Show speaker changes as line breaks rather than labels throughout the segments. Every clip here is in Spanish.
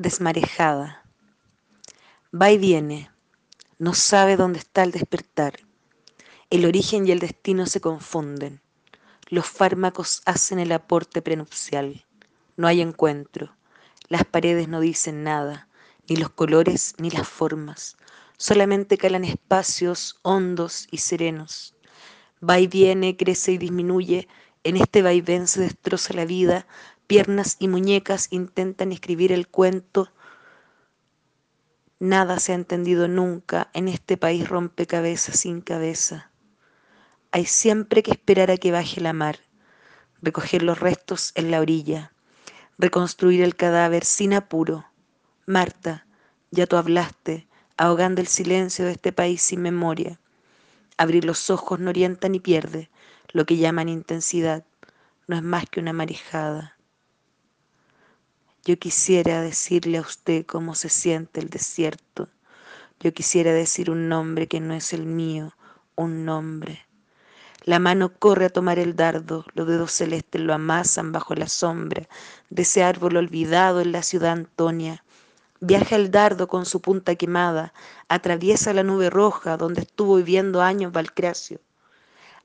Desmarejada. Va y viene, no sabe dónde está el despertar. El origen y el destino se confunden. Los fármacos hacen el aporte prenupcial. No hay encuentro. Las paredes no dicen nada, ni los colores ni las formas. Solamente calan espacios hondos y serenos. Va y viene, crece y disminuye. En este vaivén se destroza la vida. Piernas y muñecas intentan escribir el cuento. Nada se ha entendido nunca en este país rompecabezas sin cabeza. Hay siempre que esperar a que baje la mar, recoger los restos en la orilla, reconstruir el cadáver sin apuro. Marta, ya tú hablaste, ahogando el silencio de este país sin memoria. Abrir los ojos no orienta ni pierde, lo que llaman intensidad no es más que una marejada. Yo quisiera decirle a usted cómo se siente el desierto. Yo quisiera decir un nombre que no es el mío, un nombre. La mano corre a tomar el dardo, los dedos celestes lo amasan bajo la sombra de ese árbol olvidado en la ciudad Antonia. Viaja el dardo con su punta quemada, atraviesa la nube roja donde estuvo viviendo años Valcracio.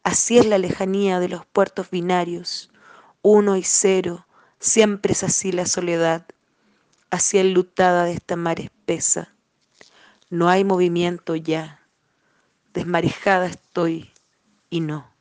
Así es la lejanía de los puertos binarios, uno y cero, siempre es así la soledad, así enlutada de esta mar espesa. No hay movimiento ya, desmarejada estoy y no.